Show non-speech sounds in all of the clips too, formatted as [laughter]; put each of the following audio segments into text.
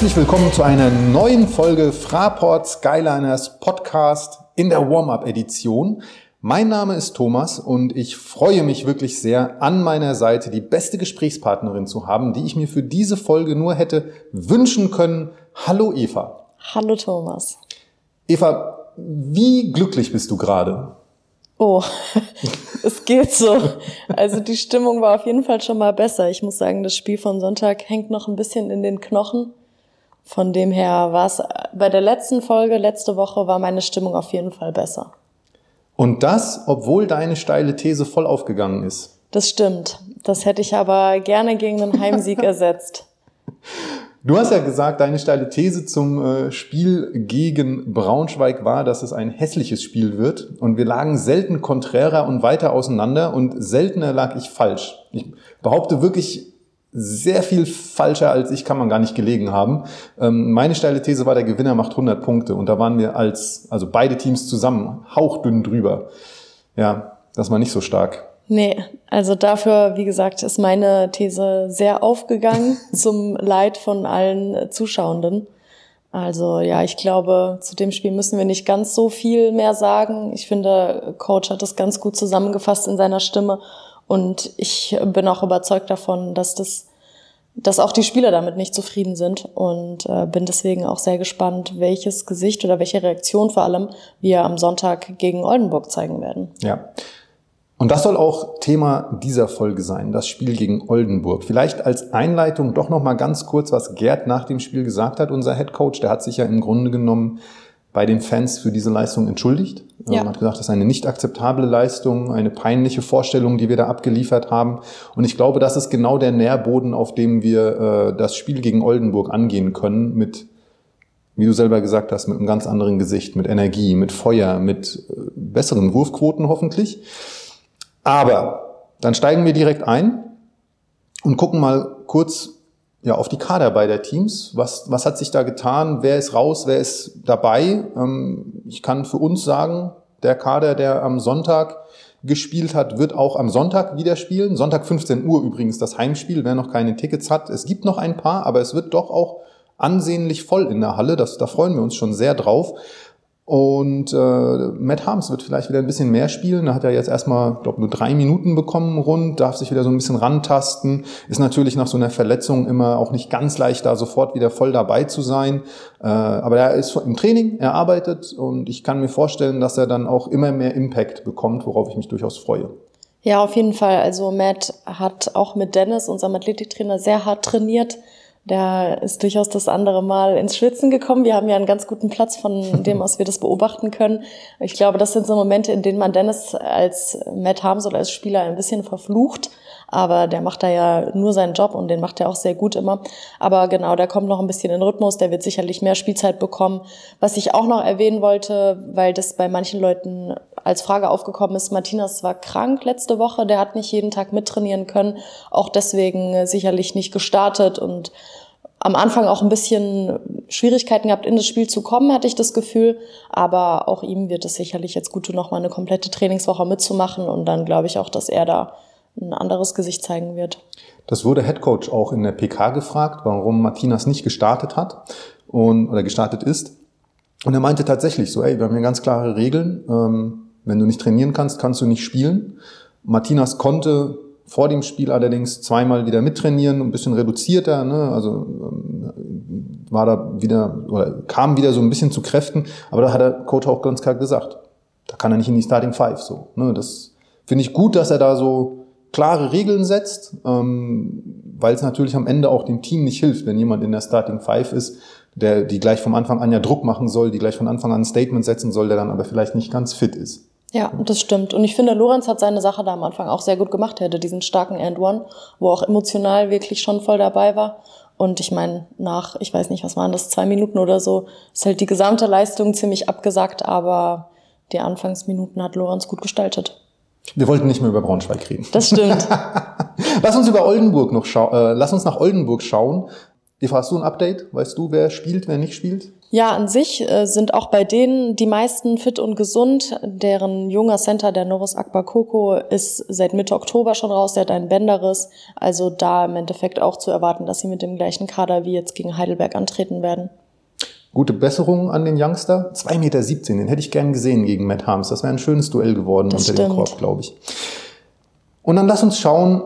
Herzlich willkommen zu einer neuen Folge Fraport Skyliners Podcast in der Warm-up-Edition. Mein Name ist Thomas und ich freue mich wirklich sehr, an meiner Seite die beste Gesprächspartnerin zu haben, die ich mir für diese Folge nur hätte wünschen können. Hallo Eva. Hallo Thomas. Eva, wie glücklich bist du gerade? Oh, [laughs] es geht so. Also die Stimmung war auf jeden Fall schon mal besser. Ich muss sagen, das Spiel von Sonntag hängt noch ein bisschen in den Knochen. Von dem her war es bei der letzten Folge, letzte Woche, war meine Stimmung auf jeden Fall besser. Und das, obwohl deine steile These voll aufgegangen ist. Das stimmt. Das hätte ich aber gerne gegen einen Heimsieg [laughs] ersetzt. Du hast ja gesagt, deine steile These zum äh, Spiel gegen Braunschweig war, dass es ein hässliches Spiel wird. Und wir lagen selten konträrer und weiter auseinander und seltener lag ich falsch. Ich behaupte wirklich sehr viel falscher als ich kann man gar nicht gelegen haben. Ähm, meine steile These war, der Gewinner macht 100 Punkte und da waren wir als, also beide Teams zusammen, hauchdünn drüber. Ja, das war nicht so stark. Nee, also dafür, wie gesagt, ist meine These sehr aufgegangen [laughs] zum Leid von allen Zuschauenden. Also ja, ich glaube, zu dem Spiel müssen wir nicht ganz so viel mehr sagen. Ich finde, Coach hat das ganz gut zusammengefasst in seiner Stimme und ich bin auch überzeugt davon, dass das dass auch die Spieler damit nicht zufrieden sind und äh, bin deswegen auch sehr gespannt, welches Gesicht oder welche Reaktion vor allem wir am Sonntag gegen Oldenburg zeigen werden. Ja. Und das soll auch Thema dieser Folge sein, das Spiel gegen Oldenburg. Vielleicht als Einleitung doch noch mal ganz kurz, was Gerd nach dem Spiel gesagt hat, unser Head Coach. Der hat sich ja im Grunde genommen bei den Fans für diese Leistung entschuldigt. Ja. Man hat gesagt, das ist eine nicht akzeptable Leistung, eine peinliche Vorstellung, die wir da abgeliefert haben. Und ich glaube, das ist genau der Nährboden, auf dem wir äh, das Spiel gegen Oldenburg angehen können, mit, wie du selber gesagt hast, mit einem ganz anderen Gesicht, mit Energie, mit Feuer, mit äh, besseren Wurfquoten hoffentlich. Aber dann steigen wir direkt ein und gucken mal kurz ja, auf die Kader beider Teams. Was, was hat sich da getan? Wer ist raus? Wer ist dabei? Ähm, ich kann für uns sagen, der Kader, der am Sonntag gespielt hat, wird auch am Sonntag wieder spielen. Sonntag 15 Uhr übrigens das Heimspiel, wer noch keine Tickets hat. Es gibt noch ein paar, aber es wird doch auch ansehnlich voll in der Halle. Das, da freuen wir uns schon sehr drauf. Und äh, Matt Harms wird vielleicht wieder ein bisschen mehr spielen. Da hat er jetzt erstmal, glaube nur drei Minuten bekommen rund, darf sich wieder so ein bisschen rantasten. Ist natürlich nach so einer Verletzung immer auch nicht ganz leicht, da sofort wieder voll dabei zu sein. Äh, aber er ist im Training, er arbeitet und ich kann mir vorstellen, dass er dann auch immer mehr Impact bekommt, worauf ich mich durchaus freue. Ja, auf jeden Fall. Also Matt hat auch mit Dennis, unserem Athletiktrainer, sehr hart trainiert der ist durchaus das andere Mal ins Schwitzen gekommen. Wir haben ja einen ganz guten Platz, von [laughs] dem aus wir das beobachten können. Ich glaube, das sind so Momente, in denen man Dennis als Matt Harms oder als Spieler ein bisschen verflucht. Aber der macht da ja nur seinen Job und den macht er auch sehr gut immer. Aber genau, der kommt noch ein bisschen in Rhythmus, der wird sicherlich mehr Spielzeit bekommen. Was ich auch noch erwähnen wollte, weil das bei manchen Leuten als Frage aufgekommen ist, Martinas war krank letzte Woche, der hat nicht jeden Tag mittrainieren können, auch deswegen sicherlich nicht gestartet und am Anfang auch ein bisschen Schwierigkeiten gehabt, in das Spiel zu kommen, hatte ich das Gefühl. Aber auch ihm wird es sicherlich jetzt gut tun, nochmal eine komplette Trainingswoche mitzumachen. Und dann glaube ich auch, dass er da ein anderes Gesicht zeigen wird. Das wurde Head Coach auch in der PK gefragt, warum Martinas nicht gestartet hat und, oder gestartet ist. Und er meinte tatsächlich so, ey, wir haben hier ganz klare Regeln. Ähm, wenn du nicht trainieren kannst, kannst du nicht spielen. Martinas konnte vor dem Spiel allerdings zweimal wieder mittrainieren, ein bisschen reduzierter, ne? also ähm, war da wieder oder kam wieder so ein bisschen zu Kräften, aber da hat der Coach auch ganz klar gesagt, da kann er nicht in die Starting Five so. Ne? Das finde ich gut, dass er da so klare Regeln setzt, ähm, weil es natürlich am Ende auch dem Team nicht hilft, wenn jemand in der Starting Five ist, der die gleich vom Anfang an ja Druck machen soll, die gleich von Anfang an ein Statement setzen soll, der dann aber vielleicht nicht ganz fit ist. Ja, das stimmt. Und ich finde, Lorenz hat seine Sache da am Anfang auch sehr gut gemacht. Er hatte diesen starken End-One, wo auch emotional wirklich schon voll dabei war. Und ich meine, nach, ich weiß nicht, was waren das, zwei Minuten oder so, ist halt die gesamte Leistung ziemlich abgesagt, aber die Anfangsminuten hat Lorenz gut gestaltet. Wir wollten nicht mehr über Braunschweig reden. Das stimmt. [laughs] lass uns über Oldenburg noch schauen, äh, lass uns nach Oldenburg schauen. Eva, hast du ein Update? Weißt du, wer spielt, wer nicht spielt? Ja, an sich äh, sind auch bei denen die meisten fit und gesund. Deren junger Center, der Norris Akbar Koko, ist seit Mitte Oktober schon raus. Der hat einen Bänderriss. Also da im Endeffekt auch zu erwarten, dass sie mit dem gleichen Kader wie jetzt gegen Heidelberg antreten werden. Gute Besserung an den Youngster. 2,17 Meter, den hätte ich gern gesehen gegen Matt Harms. Das wäre ein schönes Duell geworden das unter stimmt. dem Korb, glaube ich. Und dann lass uns schauen,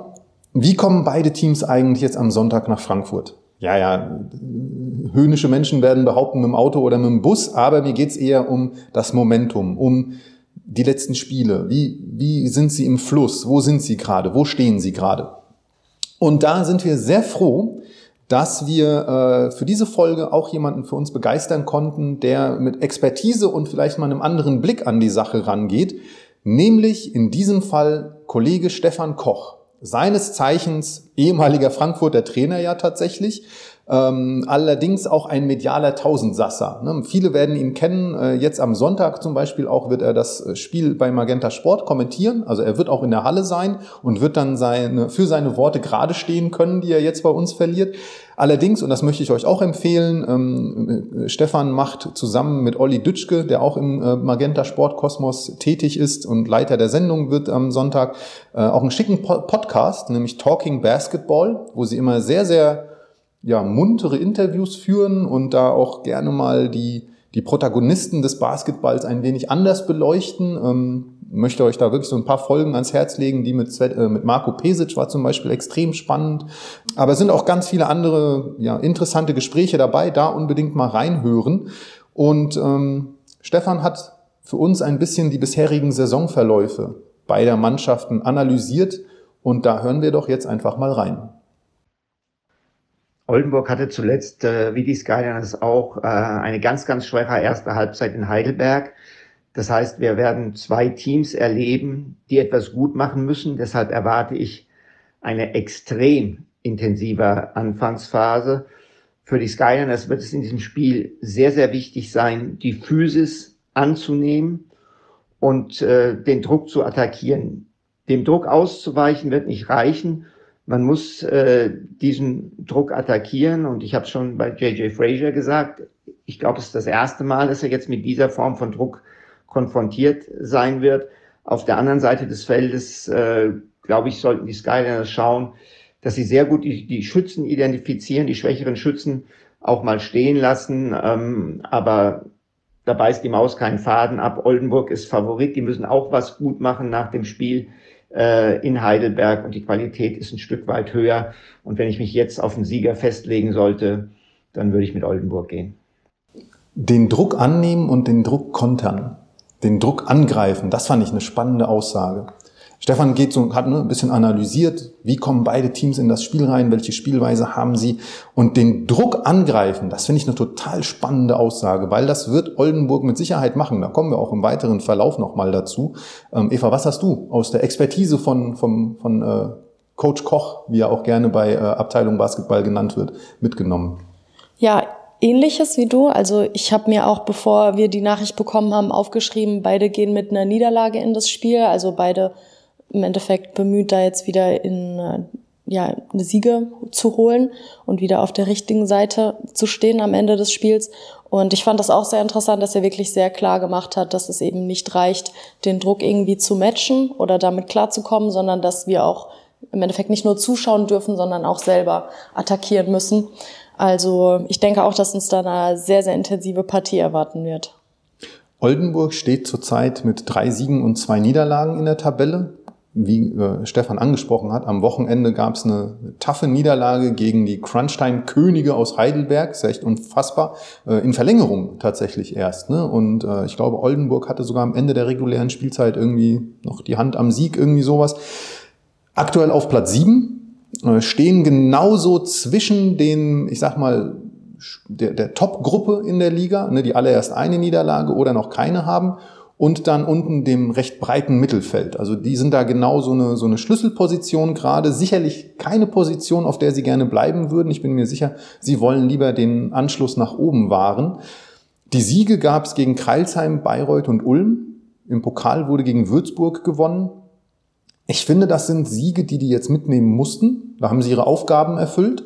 wie kommen beide Teams eigentlich jetzt am Sonntag nach Frankfurt? Ja, ja, höhnische Menschen werden behaupten mit dem Auto oder mit dem Bus, aber mir geht's eher um das Momentum, um die letzten Spiele. Wie, wie sind sie im Fluss? Wo sind sie gerade? Wo stehen sie gerade? Und da sind wir sehr froh, dass wir äh, für diese Folge auch jemanden für uns begeistern konnten, der mit Expertise und vielleicht mal einem anderen Blick an die Sache rangeht, nämlich in diesem Fall Kollege Stefan Koch seines Zeichens ehemaliger Frankfurter Trainer ja tatsächlich, ähm, allerdings auch ein medialer Tausendsasser. Ne? Viele werden ihn kennen. Äh, jetzt am Sonntag zum Beispiel auch wird er das Spiel bei Magenta Sport kommentieren. Also er wird auch in der Halle sein und wird dann seine, für seine Worte gerade stehen können, die er jetzt bei uns verliert. Allerdings, und das möchte ich euch auch empfehlen, ähm, Stefan macht zusammen mit Olli Dütschke, der auch im äh, Magenta Sportkosmos tätig ist und Leiter der Sendung wird am Sonntag, äh, auch einen schicken Podcast, nämlich Talking Basketball, wo sie immer sehr, sehr ja, muntere Interviews führen und da auch gerne mal die, die Protagonisten des Basketballs ein wenig anders beleuchten. Ähm, möchte euch da wirklich so ein paar Folgen ans Herz legen, die mit, äh, mit Marco Pesic war zum Beispiel extrem spannend. Aber es sind auch ganz viele andere ja, interessante Gespräche dabei, da unbedingt mal reinhören. Und ähm, Stefan hat für uns ein bisschen die bisherigen Saisonverläufe beider Mannschaften analysiert und da hören wir doch jetzt einfach mal rein. Oldenburg hatte zuletzt, äh, wie die Skyliners auch, äh, eine ganz, ganz schwache erste Halbzeit in Heidelberg. Das heißt, wir werden zwei Teams erleben, die etwas gut machen müssen. Deshalb erwarte ich eine extrem intensive Anfangsphase. Für die Skyliners wird es in diesem Spiel sehr, sehr wichtig sein, die Physis anzunehmen und äh, den Druck zu attackieren. Dem Druck auszuweichen wird nicht reichen, man muss äh, diesen Druck attackieren und ich habe schon bei JJ Frazier gesagt, ich glaube, es ist das erste Mal, dass er jetzt mit dieser Form von Druck konfrontiert sein wird. Auf der anderen Seite des Feldes, äh, glaube ich, sollten die Skyliners schauen, dass sie sehr gut die, die Schützen identifizieren, die schwächeren Schützen auch mal stehen lassen. Ähm, aber da beißt die Maus keinen Faden ab. Oldenburg ist Favorit, die müssen auch was gut machen nach dem Spiel äh, in Heidelberg und die Qualität ist ein Stück weit höher. Und wenn ich mich jetzt auf einen Sieger festlegen sollte, dann würde ich mit Oldenburg gehen. Den Druck annehmen und den Druck kontern, den Druck angreifen, das fand ich eine spannende Aussage. Stefan geht so, hat ne, ein bisschen analysiert, wie kommen beide Teams in das Spiel rein, welche Spielweise haben sie und den Druck angreifen, das finde ich eine total spannende Aussage, weil das wird Oldenburg mit Sicherheit machen. Da kommen wir auch im weiteren Verlauf nochmal dazu. Ähm, Eva, was hast du aus der Expertise von, von, von äh, Coach Koch, wie er auch gerne bei äh, Abteilung Basketball genannt wird, mitgenommen? Ja, ähnliches wie du. Also ich habe mir auch, bevor wir die Nachricht bekommen haben, aufgeschrieben, beide gehen mit einer Niederlage in das Spiel. Also beide im Endeffekt bemüht, da jetzt wieder in äh, ja, eine Siege zu holen und wieder auf der richtigen Seite zu stehen am Ende des Spiels. Und ich fand das auch sehr interessant, dass er wirklich sehr klar gemacht hat, dass es eben nicht reicht, den Druck irgendwie zu matchen oder damit klarzukommen, sondern dass wir auch im Endeffekt nicht nur zuschauen dürfen, sondern auch selber attackieren müssen. Also ich denke auch, dass uns da eine sehr, sehr intensive Partie erwarten wird. Oldenburg steht zurzeit mit drei Siegen und zwei Niederlagen in der Tabelle wie äh, Stefan angesprochen hat, am Wochenende gab es eine taffe Niederlage gegen die Crunchtime-Könige aus Heidelberg, ist echt unfassbar, äh, in Verlängerung tatsächlich erst. Ne? Und äh, ich glaube, Oldenburg hatte sogar am Ende der regulären Spielzeit irgendwie noch die Hand am Sieg, irgendwie sowas. Aktuell auf Platz sieben stehen genauso zwischen den, ich sag mal, der, der Top-Gruppe in der Liga, ne, die alle erst eine Niederlage oder noch keine haben und dann unten dem recht breiten Mittelfeld. Also die sind da genau so eine, so eine Schlüsselposition gerade. Sicherlich keine Position, auf der sie gerne bleiben würden. Ich bin mir sicher, sie wollen lieber den Anschluss nach oben wahren. Die Siege gab es gegen Kreilsheim, Bayreuth und Ulm. Im Pokal wurde gegen Würzburg gewonnen. Ich finde, das sind Siege, die die jetzt mitnehmen mussten. Da haben sie ihre Aufgaben erfüllt.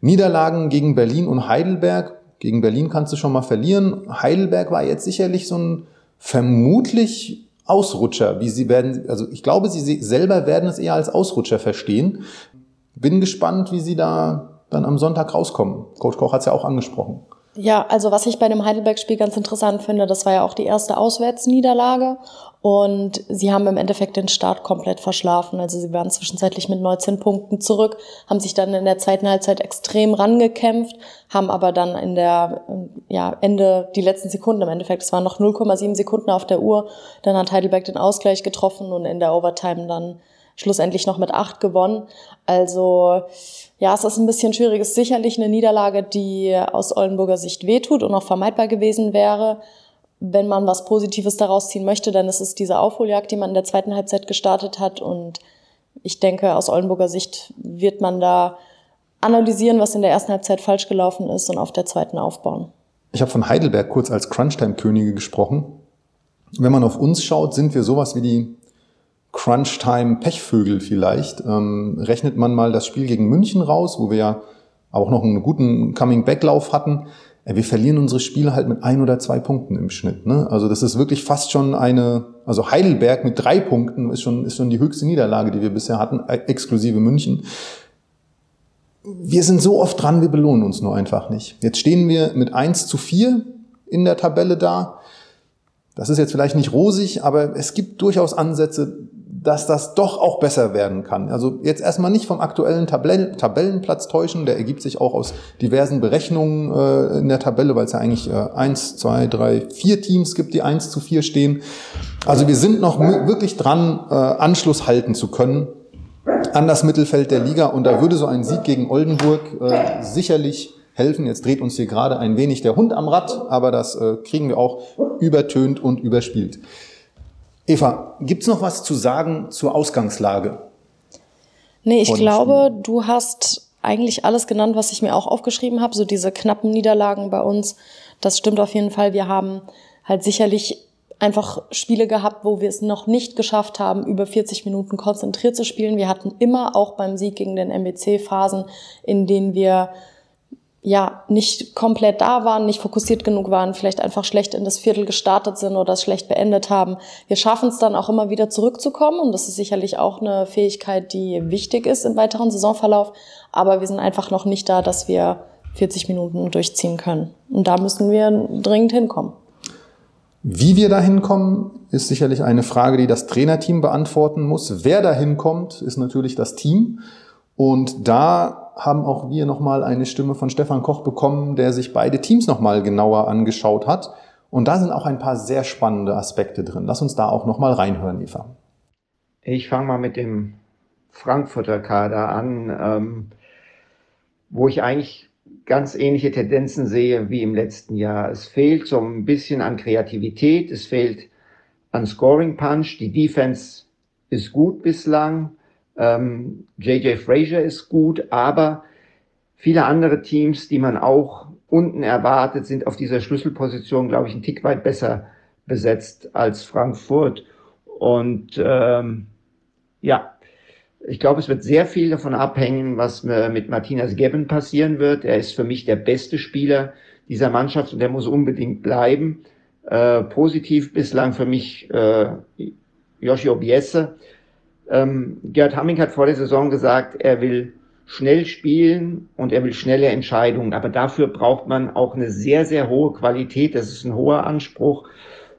Niederlagen gegen Berlin und Heidelberg. Gegen Berlin kannst du schon mal verlieren. Heidelberg war jetzt sicherlich so ein vermutlich Ausrutscher, wie sie werden, also ich glaube, sie selber werden es eher als Ausrutscher verstehen. Bin gespannt, wie sie da dann am Sonntag rauskommen. Coach Koch hat es ja auch angesprochen. Ja, also was ich bei dem Heidelberg-Spiel ganz interessant finde, das war ja auch die erste Auswärtsniederlage und sie haben im Endeffekt den Start komplett verschlafen. Also sie waren zwischenzeitlich mit 19 Punkten zurück, haben sich dann in der zweiten Halbzeit extrem rangekämpft, haben aber dann in der, ja, Ende, die letzten Sekunden im Endeffekt, es waren noch 0,7 Sekunden auf der Uhr, dann hat Heidelberg den Ausgleich getroffen und in der Overtime dann schlussendlich noch mit acht gewonnen. Also ja, es ist ein bisschen schwierig. Es ist sicherlich eine Niederlage, die aus Oldenburger Sicht wehtut und auch vermeidbar gewesen wäre. Wenn man was Positives daraus ziehen möchte, dann ist es diese Aufholjagd, die man in der zweiten Halbzeit gestartet hat. Und ich denke, aus Oldenburger Sicht wird man da analysieren, was in der ersten Halbzeit falsch gelaufen ist und auf der zweiten aufbauen. Ich habe von Heidelberg kurz als Crunchtime-Könige gesprochen. Wenn man auf uns schaut, sind wir sowas wie die Crunch-Time-Pechvögel vielleicht. Ähm, rechnet man mal das Spiel gegen München raus, wo wir ja auch noch einen guten Coming-Back-Lauf hatten. Wir verlieren unsere Spiele halt mit ein oder zwei Punkten im Schnitt. Ne? Also das ist wirklich fast schon eine, also Heidelberg mit drei Punkten ist schon, ist schon die höchste Niederlage, die wir bisher hatten, äh, exklusive München. Wir sind so oft dran, wir belohnen uns nur einfach nicht. Jetzt stehen wir mit eins zu vier in der Tabelle da. Das ist jetzt vielleicht nicht rosig, aber es gibt durchaus Ansätze, dass das doch auch besser werden kann. Also jetzt erstmal nicht vom aktuellen Tabell Tabellenplatz täuschen, der ergibt sich auch aus diversen Berechnungen äh, in der Tabelle, weil es ja eigentlich äh, eins, zwei, drei, vier Teams gibt, die eins zu vier stehen. Also wir sind noch wirklich dran, äh, Anschluss halten zu können an das Mittelfeld der Liga und da würde so ein Sieg gegen Oldenburg äh, sicherlich helfen. Jetzt dreht uns hier gerade ein wenig der Hund am Rad, aber das äh, kriegen wir auch übertönt und überspielt. Eva, gibt's noch was zu sagen zur Ausgangslage? Nee, ich glaube, du hast eigentlich alles genannt, was ich mir auch aufgeschrieben habe. So diese knappen Niederlagen bei uns, das stimmt auf jeden Fall. Wir haben halt sicherlich einfach Spiele gehabt, wo wir es noch nicht geschafft haben, über 40 Minuten konzentriert zu spielen. Wir hatten immer auch beim Sieg gegen den MBC Phasen, in denen wir ja nicht komplett da waren, nicht fokussiert genug waren, vielleicht einfach schlecht in das Viertel gestartet sind oder es schlecht beendet haben. Wir schaffen es dann auch immer wieder zurückzukommen und das ist sicherlich auch eine Fähigkeit, die wichtig ist im weiteren Saisonverlauf. Aber wir sind einfach noch nicht da, dass wir 40 Minuten durchziehen können. Und da müssen wir dringend hinkommen. Wie wir da hinkommen, ist sicherlich eine Frage, die das Trainerteam beantworten muss. Wer da hinkommt, ist natürlich das Team. Und da haben auch wir nochmal eine Stimme von Stefan Koch bekommen, der sich beide Teams nochmal genauer angeschaut hat. Und da sind auch ein paar sehr spannende Aspekte drin. Lass uns da auch nochmal reinhören, Eva. Ich fange mal mit dem Frankfurter Kader an, ähm, wo ich eigentlich ganz ähnliche Tendenzen sehe wie im letzten Jahr. Es fehlt so ein bisschen an Kreativität, es fehlt an Scoring Punch. Die Defense ist gut bislang. Ähm, JJ Frazier ist gut, aber viele andere Teams, die man auch unten erwartet, sind auf dieser Schlüsselposition, glaube ich, ein Tick weit besser besetzt als Frankfurt. Und ähm, ja, ich glaube, es wird sehr viel davon abhängen, was mit Martinez Geben passieren wird. Er ist für mich der beste Spieler dieser Mannschaft und der muss unbedingt bleiben. Äh, positiv bislang für mich äh, Yoshi Biesse, ähm, Gerd Hamming hat vor der Saison gesagt, er will schnell spielen und er will schnelle Entscheidungen. Aber dafür braucht man auch eine sehr, sehr hohe Qualität. Das ist ein hoher Anspruch.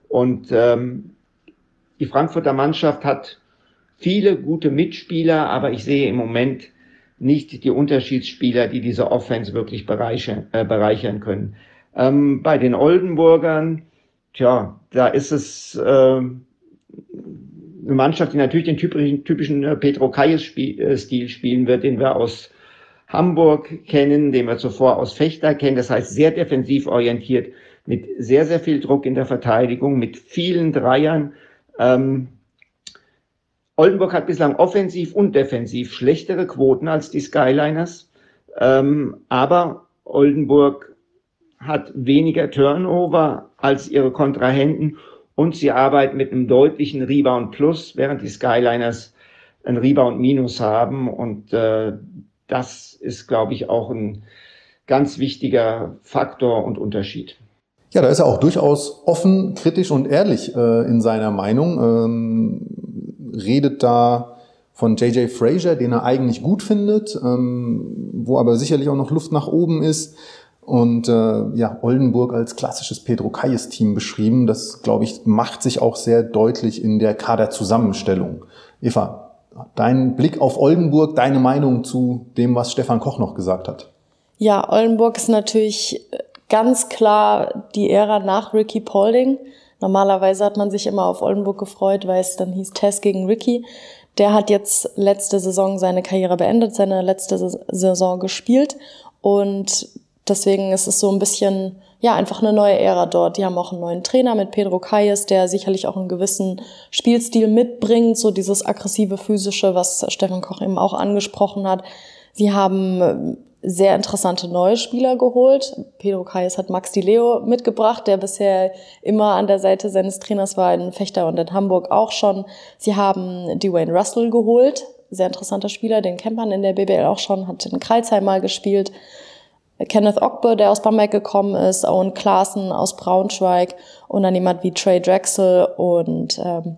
Und ähm, die Frankfurter Mannschaft hat viele gute Mitspieler, aber ich sehe im Moment nicht die Unterschiedsspieler, die diese Offense wirklich bereichern, äh, bereichern können. Ähm, bei den Oldenburgern, tja, da ist es äh, eine Mannschaft, die natürlich den typischen, typischen äh, Petro Kayes-Stil äh, spielen wird, den wir aus Hamburg kennen, den wir zuvor aus Fechter kennen. Das heißt, sehr defensiv orientiert, mit sehr, sehr viel Druck in der Verteidigung, mit vielen Dreiern. Ähm, Oldenburg hat bislang offensiv und defensiv schlechtere Quoten als die Skyliners. Ähm, aber Oldenburg hat weniger Turnover als ihre Kontrahenten und sie arbeiten mit einem deutlichen Rebound Plus, während die Skyliners ein Rebound Minus haben. Und äh, das ist, glaube ich, auch ein ganz wichtiger Faktor und Unterschied. Ja, da ist er auch durchaus offen, kritisch und ehrlich äh, in seiner Meinung. Ähm, redet da von J.J. Frazier, den er eigentlich gut findet, ähm, wo aber sicherlich auch noch Luft nach oben ist. Und äh, ja, Oldenburg als klassisches Pedro Kayes-Team beschrieben. Das, glaube ich, macht sich auch sehr deutlich in der Kaderzusammenstellung. Eva, dein Blick auf Oldenburg, deine Meinung zu dem, was Stefan Koch noch gesagt hat. Ja, Oldenburg ist natürlich ganz klar die Ära nach Ricky Paulding. Normalerweise hat man sich immer auf Oldenburg gefreut, weil es dann hieß Tess gegen Ricky. Der hat jetzt letzte Saison seine Karriere beendet, seine letzte Saison gespielt und deswegen ist es so ein bisschen, ja, einfach eine neue Ära dort. Die haben auch einen neuen Trainer mit Pedro Calles, der sicherlich auch einen gewissen Spielstil mitbringt, so dieses aggressive physische, was Stefan Koch eben auch angesprochen hat. Sie haben sehr interessante neue Spieler geholt. Pedro Calles hat Max Di Leo mitgebracht, der bisher immer an der Seite seines Trainers war in Fechter und in Hamburg auch schon. Sie haben Dwayne Russell geholt, sehr interessanter Spieler, den kennt in der BBL auch schon, hat in Kreisheim mal gespielt. Kenneth Ogbe, der aus Bamberg gekommen ist, Owen Klaassen aus Braunschweig und dann jemand wie Trey Drexel und ähm,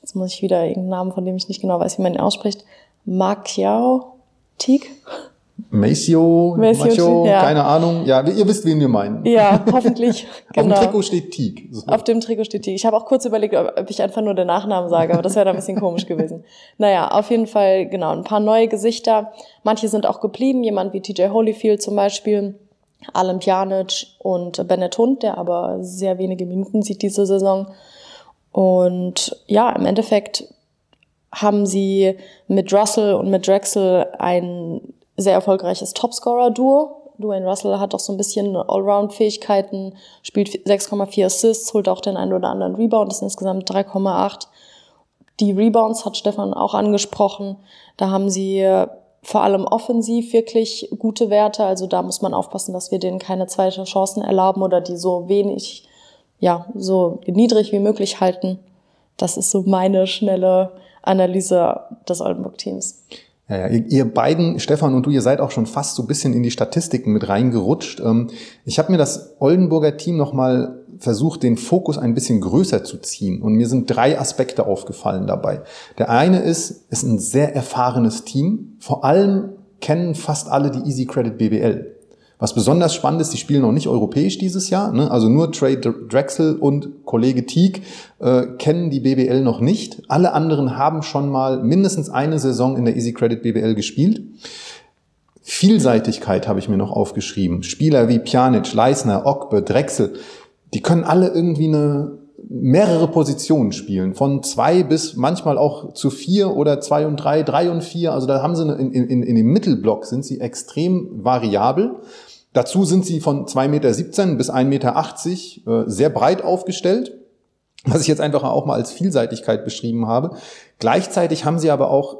jetzt muss ich wieder irgendeinen Namen, von dem ich nicht genau weiß, wie man ihn ausspricht, Mark Yao. Maceo, Maceo, ja. keine Ahnung. Ja, ihr wisst, wen wir meinen. Ja, [laughs] hoffentlich. genau. Auf dem genau. Trikot steht Teague. So. Auf dem Trikot steht Teague. Ich habe auch kurz überlegt, ob ich einfach nur den Nachnamen sage, aber das wäre da ein bisschen komisch gewesen. [laughs] Naja, auf jeden Fall, genau, ein paar neue Gesichter. Manche sind auch geblieben, jemand wie TJ Holyfield zum Beispiel, Alan Pjanic und Bennett Hund, der aber sehr wenige Minuten sieht diese Saison. Und ja, im Endeffekt haben sie mit Russell und mit Drexel ein sehr erfolgreiches Topscorer-Duo. Dwayne Russell hat auch so ein bisschen Allround-Fähigkeiten, spielt 6,4 Assists, holt auch den einen oder anderen Rebound, das sind insgesamt 3,8. Die Rebounds hat Stefan auch angesprochen. Da haben sie vor allem offensiv wirklich gute Werte. Also da muss man aufpassen, dass wir denen keine zweite Chancen erlauben oder die so wenig, ja, so niedrig wie möglich halten. Das ist so meine schnelle Analyse des Oldenburg-Teams. Ja, ja, ihr, ihr beiden, Stefan und du, ihr seid auch schon fast so ein bisschen in die Statistiken mit reingerutscht. Ähm, ich habe mir das Oldenburger Team nochmal versucht, den Fokus ein bisschen größer zu ziehen. Und mir sind drei Aspekte aufgefallen dabei. Der eine ist, ist ein sehr erfahrenes Team. Vor allem kennen fast alle die Easy Credit BBL. Was besonders spannend ist, die spielen noch nicht europäisch dieses Jahr. Ne? Also nur Trey Drexel und Kollege Teague äh, kennen die BBL noch nicht. Alle anderen haben schon mal mindestens eine Saison in der Easy Credit BBL gespielt. Vielseitigkeit habe ich mir noch aufgeschrieben. Spieler wie Pjanic, Leisner, Ogbe, Drexel, die können alle irgendwie eine mehrere Positionen spielen, von zwei bis manchmal auch zu vier oder zwei und drei, drei und vier. Also da haben sie eine, in, in, in dem Mittelblock sind sie extrem variabel. Dazu sind sie von 2,17 Meter bis 1,80 Meter äh, sehr breit aufgestellt, was ich jetzt einfach auch mal als Vielseitigkeit beschrieben habe. Gleichzeitig haben sie aber auch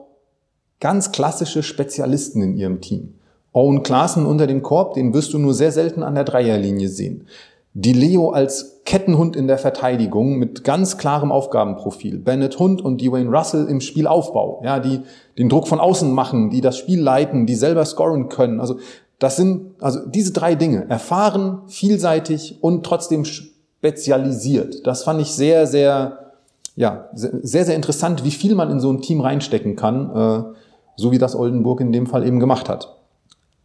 ganz klassische Spezialisten in ihrem Team. Owen Klaassen unter dem Korb, den wirst du nur sehr selten an der Dreierlinie sehen. Die Leo als Kettenhund in der Verteidigung mit ganz klarem Aufgabenprofil. Bennett Hund und Dwayne Russell im Spielaufbau, ja, die den Druck von außen machen, die das Spiel leiten, die selber scoren können. Also das sind also diese drei Dinge, erfahren, vielseitig und trotzdem spezialisiert. Das fand ich sehr, sehr, ja, sehr, sehr interessant, wie viel man in so ein Team reinstecken kann, äh, so wie das Oldenburg in dem Fall eben gemacht hat.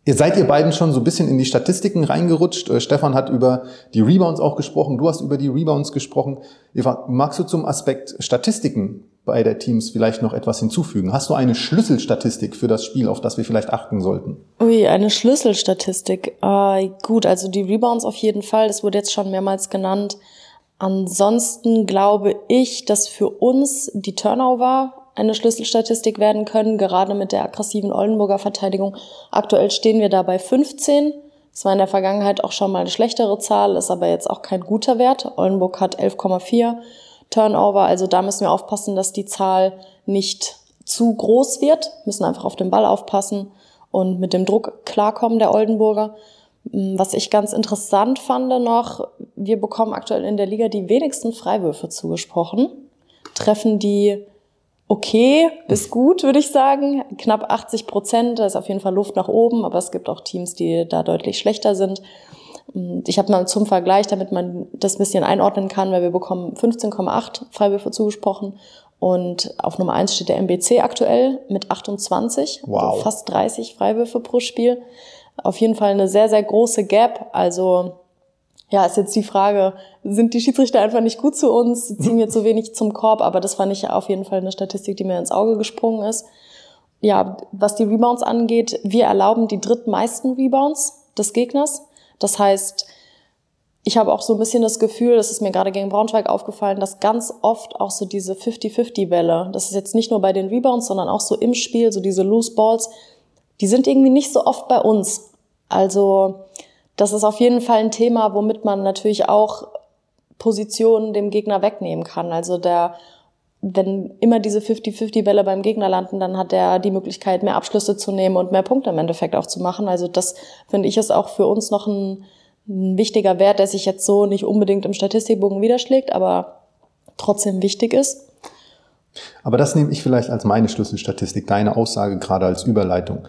Ihr seid ihr beiden schon so ein bisschen in die Statistiken reingerutscht. Äh, Stefan hat über die Rebounds auch gesprochen. Du hast über die Rebounds gesprochen. Eva, magst du zum Aspekt Statistiken beider Teams vielleicht noch etwas hinzufügen? Hast du eine Schlüsselstatistik für das Spiel, auf das wir vielleicht achten sollten? Ui, eine Schlüsselstatistik. Äh, gut, also die Rebounds auf jeden Fall, das wurde jetzt schon mehrmals genannt. Ansonsten glaube ich, dass für uns die Turnover eine Schlüsselstatistik werden können, gerade mit der aggressiven Oldenburger Verteidigung. Aktuell stehen wir da bei 15. Das war in der Vergangenheit auch schon mal eine schlechtere Zahl, ist aber jetzt auch kein guter Wert. Oldenburg hat 11,4 Turnover. Also da müssen wir aufpassen, dass die Zahl nicht zu groß wird. Wir müssen einfach auf den Ball aufpassen und mit dem Druck klarkommen der Oldenburger. Mm, was ich ganz interessant fand noch, wir bekommen aktuell in der Liga die wenigsten Freiwürfe zugesprochen, treffen die okay bis gut, würde ich sagen. Knapp 80 Prozent, da ist auf jeden Fall Luft nach oben, aber es gibt auch Teams, die da deutlich schlechter sind. Ich habe mal zum Vergleich, damit man das ein bisschen einordnen kann, weil wir bekommen 15,8 Freiwürfe zugesprochen und auf Nummer 1 steht der MBC aktuell mit 28, wow. also fast 30 Freiwürfe pro Spiel. Auf jeden Fall eine sehr, sehr große Gap. Also ja, ist jetzt die Frage, sind die Schiedsrichter einfach nicht gut zu uns, [laughs] ziehen wir zu wenig zum Korb, aber das fand ich auf jeden Fall eine Statistik, die mir ins Auge gesprungen ist. Ja, was die Rebounds angeht, wir erlauben die drittmeisten Rebounds des Gegners. Das heißt, ich habe auch so ein bisschen das Gefühl, das ist mir gerade gegen Braunschweig aufgefallen, dass ganz oft auch so diese 50-50-Welle, das ist jetzt nicht nur bei den Rebounds, sondern auch so im Spiel, so diese Loose Balls, die sind irgendwie nicht so oft bei uns. Also das ist auf jeden Fall ein Thema, womit man natürlich auch Positionen dem Gegner wegnehmen kann. Also der, wenn immer diese 50-50-Welle beim Gegner landen, dann hat er die Möglichkeit, mehr Abschlüsse zu nehmen und mehr Punkte im Endeffekt auch zu machen. Also das finde ich ist auch für uns noch ein, ein wichtiger Wert, der sich jetzt so nicht unbedingt im Statistikbogen widerschlägt, aber trotzdem wichtig ist. Aber das nehme ich vielleicht als meine Schlüsselstatistik, deine Aussage gerade als Überleitung.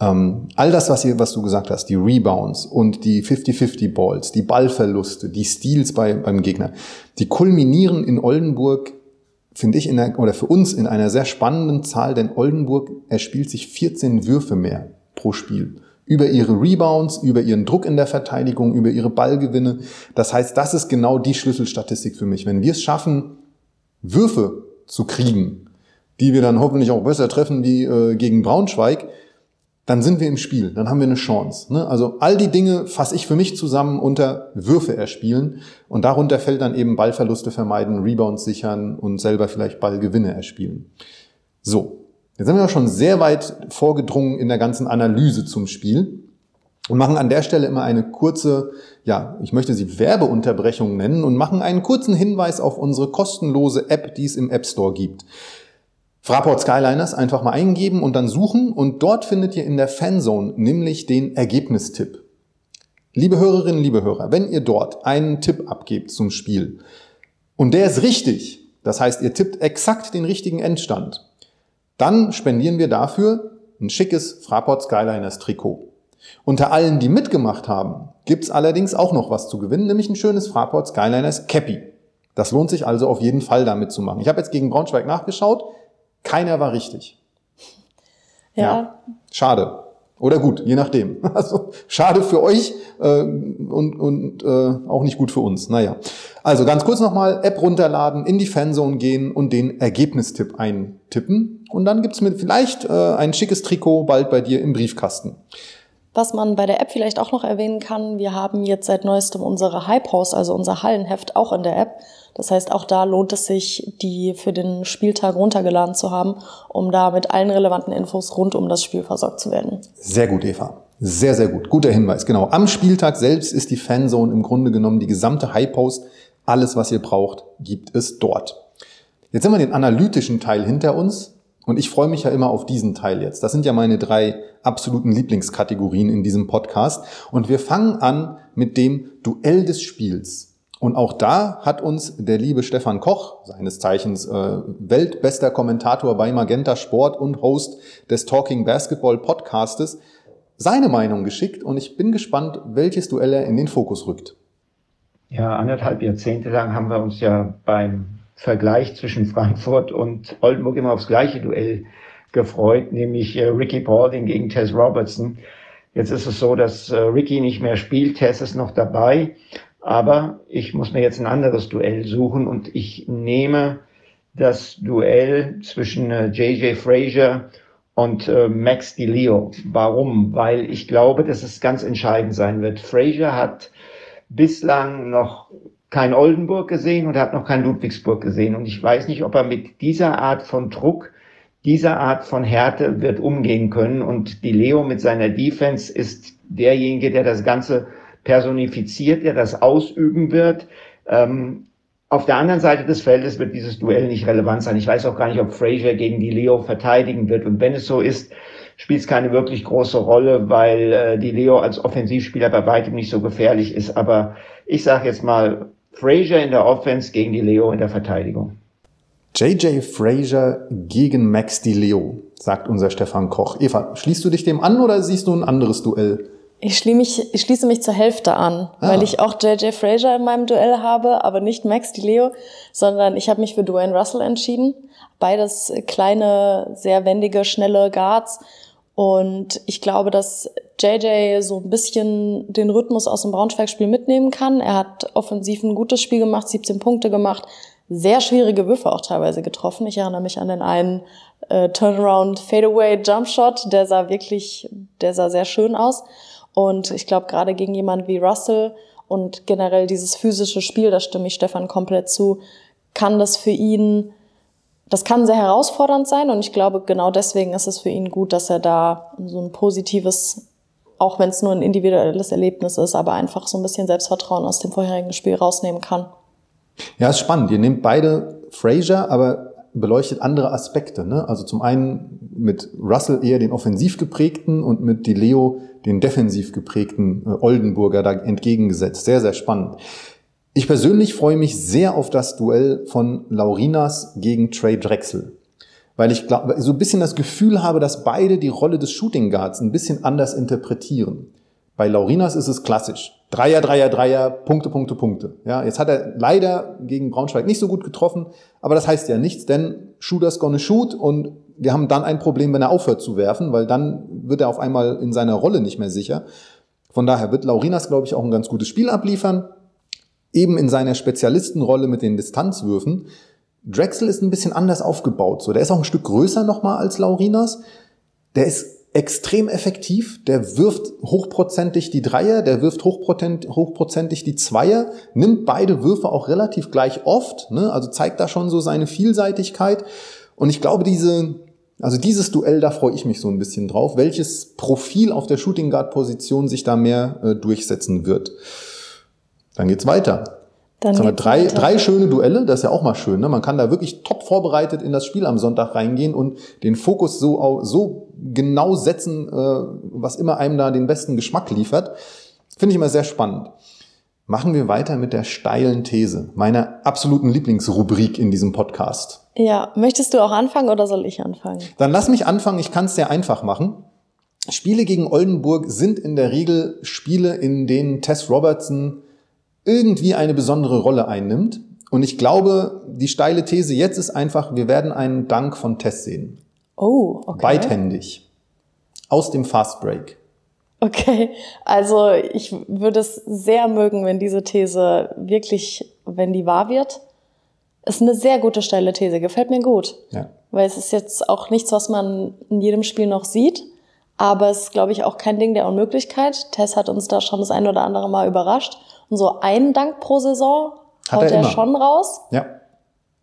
Ähm, all das, was, ihr, was du gesagt hast, die Rebounds und die 50-50 Balls, die Ballverluste, die Steals bei, beim Gegner, die kulminieren in Oldenburg, finde ich, in der, oder für uns in einer sehr spannenden Zahl, denn Oldenburg erspielt sich 14 Würfe mehr pro Spiel. Über ihre Rebounds, über ihren Druck in der Verteidigung, über ihre Ballgewinne. Das heißt, das ist genau die Schlüsselstatistik für mich. Wenn wir es schaffen, Würfe zu kriegen, die wir dann hoffentlich auch besser treffen wie äh, gegen Braunschweig, dann sind wir im Spiel, dann haben wir eine Chance. Ne? Also all die Dinge fasse ich für mich zusammen unter Würfe erspielen und darunter fällt dann eben Ballverluste vermeiden, Rebounds sichern und selber vielleicht Ballgewinne erspielen. So, jetzt sind wir ja schon sehr weit vorgedrungen in der ganzen Analyse zum Spiel und machen an der Stelle immer eine kurze, ja, ich möchte sie Werbeunterbrechung nennen und machen einen kurzen Hinweis auf unsere kostenlose App, die es im App Store gibt. Fraport Skyliners einfach mal eingeben und dann suchen und dort findet ihr in der Fanzone nämlich den Ergebnistipp. Liebe Hörerinnen, liebe Hörer, wenn ihr dort einen Tipp abgebt zum Spiel und der ist richtig, das heißt ihr tippt exakt den richtigen Endstand, dann spendieren wir dafür ein schickes Fraport Skyliners Trikot. Unter allen, die mitgemacht haben, gibt's allerdings auch noch was zu gewinnen, nämlich ein schönes Fraport Skyliners Cappy. Das lohnt sich also auf jeden Fall damit zu machen. Ich habe jetzt gegen Braunschweig nachgeschaut. Keiner war richtig. Ja. ja. Schade. Oder gut, je nachdem. [laughs] Also schade für euch äh, und, und äh, auch nicht gut für uns. Naja. Also ganz kurz nochmal, App runterladen, in die Fanzone gehen und den Ergebnistipp eintippen. Und dann gibt's mit vielleicht äh, ein schickes Trikot bald bei dir im Briefkasten. Was man bei der App vielleicht auch noch erwähnen kann, wir haben jetzt seit neuestem unsere Hype House, also unser Hallenheft, auch in der App. Das heißt, auch da lohnt es sich, die für den Spieltag runtergeladen zu haben, um da mit allen relevanten Infos rund um das Spiel versorgt zu werden. Sehr gut, Eva. Sehr, sehr gut. Guter Hinweis. Genau. Am Spieltag selbst ist die Fanzone im Grunde genommen die gesamte Hype-Post. Alles, was ihr braucht, gibt es dort. Jetzt haben wir den analytischen Teil hinter uns. Und ich freue mich ja immer auf diesen Teil jetzt. Das sind ja meine drei absoluten Lieblingskategorien in diesem Podcast. Und wir fangen an mit dem Duell des Spiels. Und auch da hat uns der liebe Stefan Koch, seines Zeichens äh, weltbester Kommentator bei Magenta Sport und Host des Talking Basketball Podcastes, seine Meinung geschickt. Und ich bin gespannt, welches Duell er in den Fokus rückt. Ja, anderthalb Jahrzehnte lang haben wir uns ja beim Vergleich zwischen Frankfurt und Oldenburg immer aufs gleiche Duell gefreut, nämlich äh, Ricky Paulding gegen Tess Robertson. Jetzt ist es so, dass äh, Ricky nicht mehr spielt, Tess ist noch dabei. Aber ich muss mir jetzt ein anderes Duell suchen und ich nehme das Duell zwischen JJ äh, Frazier und äh, Max DiLeo. Warum? Weil ich glaube, dass es ganz entscheidend sein wird. Frazier hat bislang noch kein Oldenburg gesehen und hat noch kein Ludwigsburg gesehen. Und ich weiß nicht, ob er mit dieser Art von Druck, dieser Art von Härte wird umgehen können. Und die Leo mit seiner Defense ist derjenige, der das Ganze personifiziert, der das ausüben wird. Ähm, auf der anderen Seite des Feldes wird dieses Duell nicht relevant sein. Ich weiß auch gar nicht, ob Frazier gegen die Leo verteidigen wird. Und wenn es so ist, spielt es keine wirklich große Rolle, weil äh, die Leo als Offensivspieler bei weitem nicht so gefährlich ist. Aber ich sage jetzt mal, Frazier in der Offense gegen die Leo in der Verteidigung. JJ Fraser gegen Max Di Leo, sagt unser Stefan Koch. Eva, schließt du dich dem an oder siehst du ein anderes Duell? Ich, schließe mich, ich schließe mich zur Hälfte an, ah. weil ich auch JJ Fraser in meinem Duell habe, aber nicht Max Di Leo, sondern ich habe mich für Dwayne Russell entschieden. Beides kleine, sehr wendige, schnelle Guards. Und ich glaube, dass JJ so ein bisschen den Rhythmus aus dem Braunschweig-Spiel mitnehmen kann. Er hat offensiv ein gutes Spiel gemacht, 17 Punkte gemacht, sehr schwierige Würfe auch teilweise getroffen. Ich erinnere mich an den einen äh, Turnaround Fadeaway Jumpshot, der sah wirklich, der sah sehr schön aus. Und ich glaube, gerade gegen jemanden wie Russell und generell dieses physische Spiel, da stimme ich Stefan komplett zu, kann das für ihn, das kann sehr herausfordernd sein. Und ich glaube, genau deswegen ist es für ihn gut, dass er da so ein positives, auch wenn es nur ein individuelles Erlebnis ist, aber einfach so ein bisschen Selbstvertrauen aus dem vorherigen Spiel rausnehmen kann. Ja, ist spannend. Ihr nehmt beide Fraser, aber beleuchtet andere Aspekte. Ne? Also zum einen mit Russell eher den offensiv geprägten und mit Di Leo den defensiv geprägten äh, Oldenburger da entgegengesetzt. Sehr, sehr spannend. Ich persönlich freue mich sehr auf das Duell von Laurinas gegen Trey Drexel. Weil ich glaub, so ein bisschen das Gefühl habe, dass beide die Rolle des Shooting Guards ein bisschen anders interpretieren. Bei Laurinas ist es klassisch. Dreier, Dreier, Dreier, Punkte, Punkte, Punkte. Ja, jetzt hat er leider gegen Braunschweig nicht so gut getroffen, aber das heißt ja nichts, denn Shooter's gonna shoot und wir haben dann ein Problem, wenn er aufhört zu werfen, weil dann wird er auf einmal in seiner Rolle nicht mehr sicher. Von daher wird Laurinas, glaube ich, auch ein ganz gutes Spiel abliefern. Eben in seiner Spezialistenrolle mit den Distanzwürfen. Drexel ist ein bisschen anders aufgebaut. So, der ist auch ein Stück größer nochmal als Laurinas. Der ist extrem effektiv. Der wirft hochprozentig die Dreier, der wirft hochprozentig die Zweier, nimmt beide Würfe auch relativ gleich oft, ne? also zeigt da schon so seine Vielseitigkeit. Und ich glaube, diese, also dieses Duell, da freue ich mich so ein bisschen drauf, welches Profil auf der Shooting Guard Position sich da mehr äh, durchsetzen wird. Dann geht's weiter. Dann Jetzt haben wir drei, drei schöne Duelle, das ist ja auch mal schön. Ne? Man kann da wirklich top vorbereitet in das Spiel am Sonntag reingehen und den Fokus so, so genau setzen, äh, was immer einem da den besten Geschmack liefert. Finde ich immer sehr spannend. Machen wir weiter mit der steilen These, meiner absoluten Lieblingsrubrik in diesem Podcast. Ja, möchtest du auch anfangen oder soll ich anfangen? Dann lass mich anfangen, ich kann es sehr einfach machen. Spiele gegen Oldenburg sind in der Regel Spiele, in denen Tess Robertson irgendwie eine besondere Rolle einnimmt. Und ich glaube, die steile These jetzt ist einfach, wir werden einen Dank von Tess sehen. Oh, okay. Beidhändig. Aus dem Fast Break. Okay, also ich würde es sehr mögen, wenn diese These wirklich, wenn die wahr wird. Ist eine sehr gute steile These, gefällt mir gut. Ja. Weil es ist jetzt auch nichts, was man in jedem Spiel noch sieht. Aber es ist, glaube ich, auch kein Ding der Unmöglichkeit. Tess hat uns da schon das ein oder andere Mal überrascht. Und so einen Dank pro Saison Hat haut er, er schon raus. Ja.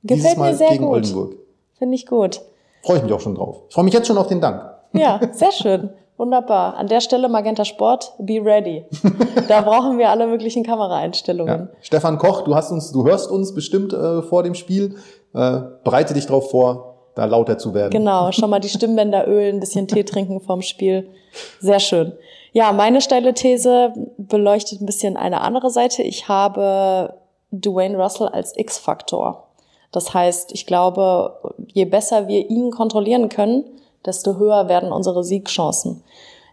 Gefällt mir sehr gegen gut. Oldenburg. Finde ich gut. Freue ich mich auch schon drauf. Ich freue mich jetzt schon auf den Dank. Ja, sehr schön. Wunderbar. An der Stelle Magenta Sport, be ready. [laughs] Da brauchen wir alle möglichen Kameraeinstellungen. Ja. Stefan Koch, du hast uns, du hörst uns bestimmt äh, vor dem Spiel. Äh, bereite dich darauf vor, da lauter zu werden. Genau, schon mal die Stimmbänder ölen, ein bisschen Tee trinken vorm Spiel. Sehr schön. Ja, meine steile These beleuchtet ein bisschen eine andere Seite. Ich habe Dwayne Russell als X-Faktor. Das heißt, ich glaube, je besser wir ihn kontrollieren können, desto höher werden unsere Siegchancen.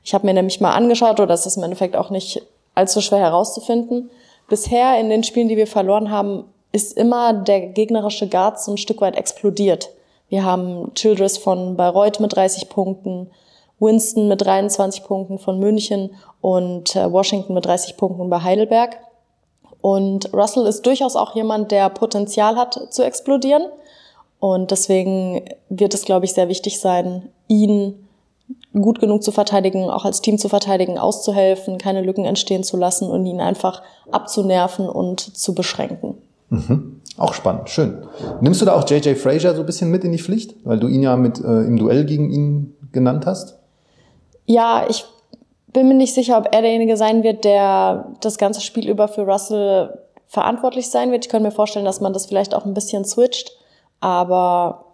Ich habe mir nämlich mal angeschaut, oder das ist im Endeffekt auch nicht allzu schwer herauszufinden. Bisher in den Spielen, die wir verloren haben, ist immer der gegnerische Guard so ein Stück weit explodiert. Wir haben Childress von Bayreuth mit 30 Punkten, Winston mit 23 Punkten von München und äh, Washington mit 30 Punkten bei Heidelberg. Und Russell ist durchaus auch jemand, der Potenzial hat zu explodieren. Und deswegen wird es, glaube ich, sehr wichtig sein, ihn gut genug zu verteidigen, auch als Team zu verteidigen, auszuhelfen, keine Lücken entstehen zu lassen und ihn einfach abzunerven und zu beschränken. Mhm. Auch spannend, schön. Nimmst du da auch JJ Frazier so ein bisschen mit in die Pflicht, weil du ihn ja mit äh, im Duell gegen ihn genannt hast? Ja, ich bin mir nicht sicher, ob er derjenige sein wird, der das ganze Spiel über für Russell verantwortlich sein wird. Ich könnte mir vorstellen, dass man das vielleicht auch ein bisschen switcht, aber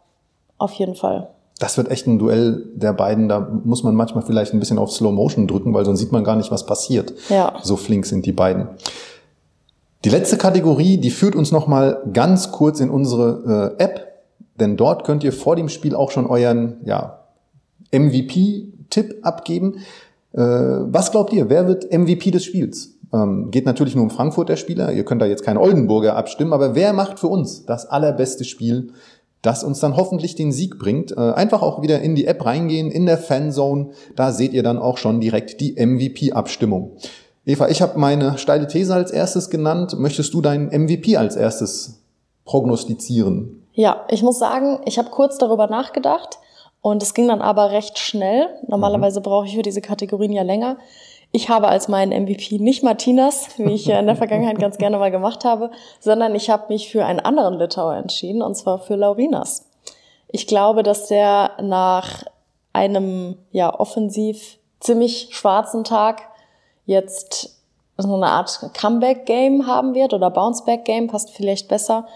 auf jeden Fall. Das wird echt ein Duell der beiden. Da muss man manchmal vielleicht ein bisschen auf Slow Motion drücken, weil sonst sieht man gar nicht, was passiert. Ja. So flink sind die beiden. Die letzte Kategorie, die führt uns noch mal ganz kurz in unsere äh, App denn dort könnt ihr vor dem Spiel auch schon euren ja, MVP-Tipp abgeben. Äh, was glaubt ihr, wer wird MVP des Spiels? Ähm, geht natürlich nur um Frankfurt der Spieler. Ihr könnt da jetzt keinen Oldenburger abstimmen, aber wer macht für uns das allerbeste Spiel, das uns dann hoffentlich den Sieg bringt? Äh, einfach auch wieder in die App reingehen, in der Fanzone. Da seht ihr dann auch schon direkt die MVP-Abstimmung. Eva, ich habe meine steile These als erstes genannt. Möchtest du deinen MVP als erstes prognostizieren? Ja, ich muss sagen, ich habe kurz darüber nachgedacht und es ging dann aber recht schnell. Normalerweise mhm. brauche ich für diese Kategorien ja länger. Ich habe als meinen MVP nicht Martinas, wie ich ja in der [laughs] Vergangenheit ganz gerne mal gemacht habe, sondern ich habe mich für einen anderen Litauer entschieden, und zwar für Laurinas. Ich glaube, dass der nach einem ja offensiv ziemlich schwarzen Tag jetzt so eine Art Comeback-Game haben wird oder Bounce-Back-Game, passt vielleicht besser.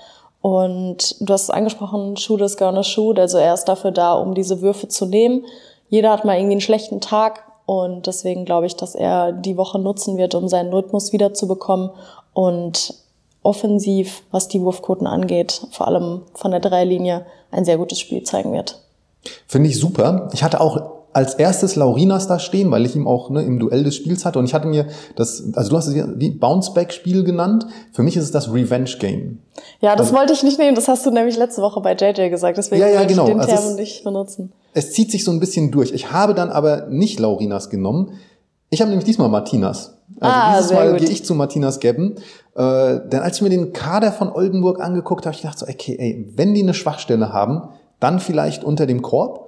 Und du hast es angesprochen, Shoot is gonna shoot, also er ist dafür da, um diese Würfe zu nehmen. Jeder hat mal irgendwie einen schlechten Tag und deswegen glaube ich, dass er die Woche nutzen wird, um seinen Rhythmus wiederzubekommen und offensiv, was die Wurfquoten angeht, vor allem von der Dreilinie, ein sehr gutes Spiel zeigen wird. Finde ich super. Ich hatte auch als erstes Laurinas da stehen, weil ich ihm auch ne, im Duell des Spiels hatte. Und ich hatte mir das, also du hast es wie Bounceback-Spiel genannt. Für mich ist es das Revenge-Game. Ja, das also, wollte ich nicht nehmen. Das hast du nämlich letzte Woche bei JJ gesagt. Deswegen ja, ja, wollte genau. ich den also Term nicht benutzen. Es zieht sich so ein bisschen durch. Ich habe dann aber nicht Laurinas genommen. Ich habe nämlich diesmal Martinas. Also ah, dieses Mal gehe ich zu Martinas Gabben. Äh, denn als ich mir den Kader von Oldenburg angeguckt habe, ich gedacht so, okay, ey, wenn die eine Schwachstelle haben, dann vielleicht unter dem Korb.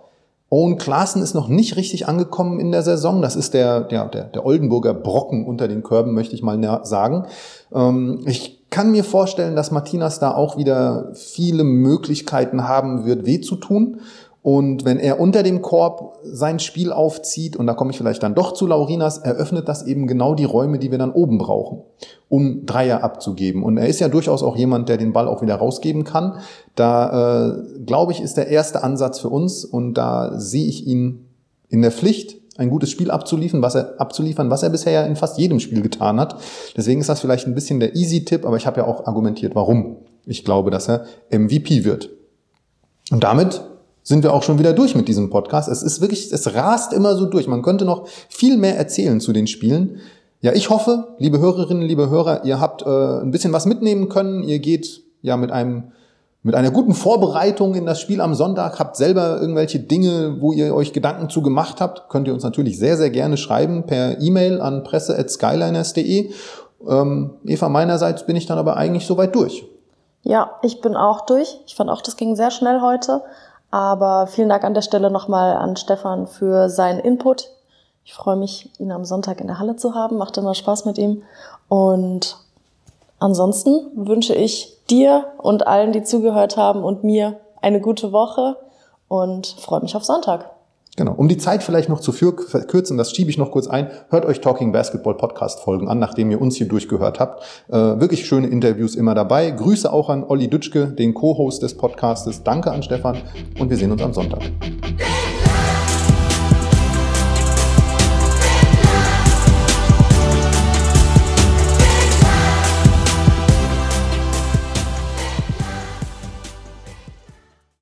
Owen Klaassen ist noch nicht richtig angekommen in der Saison. Das ist der, der, der, der Oldenburger Brocken unter den Körben, möchte ich mal sagen. Ähm, ich kann mir vorstellen, dass Martinas da auch wieder viele Möglichkeiten haben wird, weh zu tun. Und wenn er unter dem Korb sein Spiel aufzieht, und da komme ich vielleicht dann doch zu Laurinas, eröffnet das eben genau die Räume, die wir dann oben brauchen, um Dreier abzugeben. Und er ist ja durchaus auch jemand, der den Ball auch wieder rausgeben kann. Da, äh, glaube ich, ist der erste Ansatz für uns und da sehe ich ihn in der Pflicht, ein gutes Spiel abzuliefern, was er abzuliefern, was er bisher ja in fast jedem Spiel getan hat. Deswegen ist das vielleicht ein bisschen der Easy-Tipp, aber ich habe ja auch argumentiert, warum ich glaube, dass er MVP wird. Und damit sind wir auch schon wieder durch mit diesem Podcast. Es ist wirklich, es rast immer so durch. Man könnte noch viel mehr erzählen zu den Spielen. Ja, ich hoffe, liebe Hörerinnen, liebe Hörer, ihr habt äh, ein bisschen was mitnehmen können. Ihr geht ja mit einem mit einer guten Vorbereitung in das Spiel am Sonntag, habt selber irgendwelche Dinge, wo ihr euch Gedanken zu gemacht habt, könnt ihr uns natürlich sehr, sehr gerne schreiben per E-Mail an presse.skyliners.de. Ähm, Eva, meinerseits bin ich dann aber eigentlich soweit durch. Ja, ich bin auch durch. Ich fand auch, das ging sehr schnell heute. Aber vielen Dank an der Stelle nochmal an Stefan für seinen Input. Ich freue mich, ihn am Sonntag in der Halle zu haben. Macht immer Spaß mit ihm. Und ansonsten wünsche ich dir und allen, die zugehört haben und mir eine gute Woche und freue mich auf Sonntag. Genau. Um die Zeit vielleicht noch zu verkürzen, das schiebe ich noch kurz ein. Hört euch Talking Basketball Podcast Folgen an, nachdem ihr uns hier durchgehört habt. Äh, wirklich schöne Interviews immer dabei. Grüße auch an Olli Dütschke, den Co-Host des Podcastes. Danke an Stefan und wir sehen uns am Sonntag.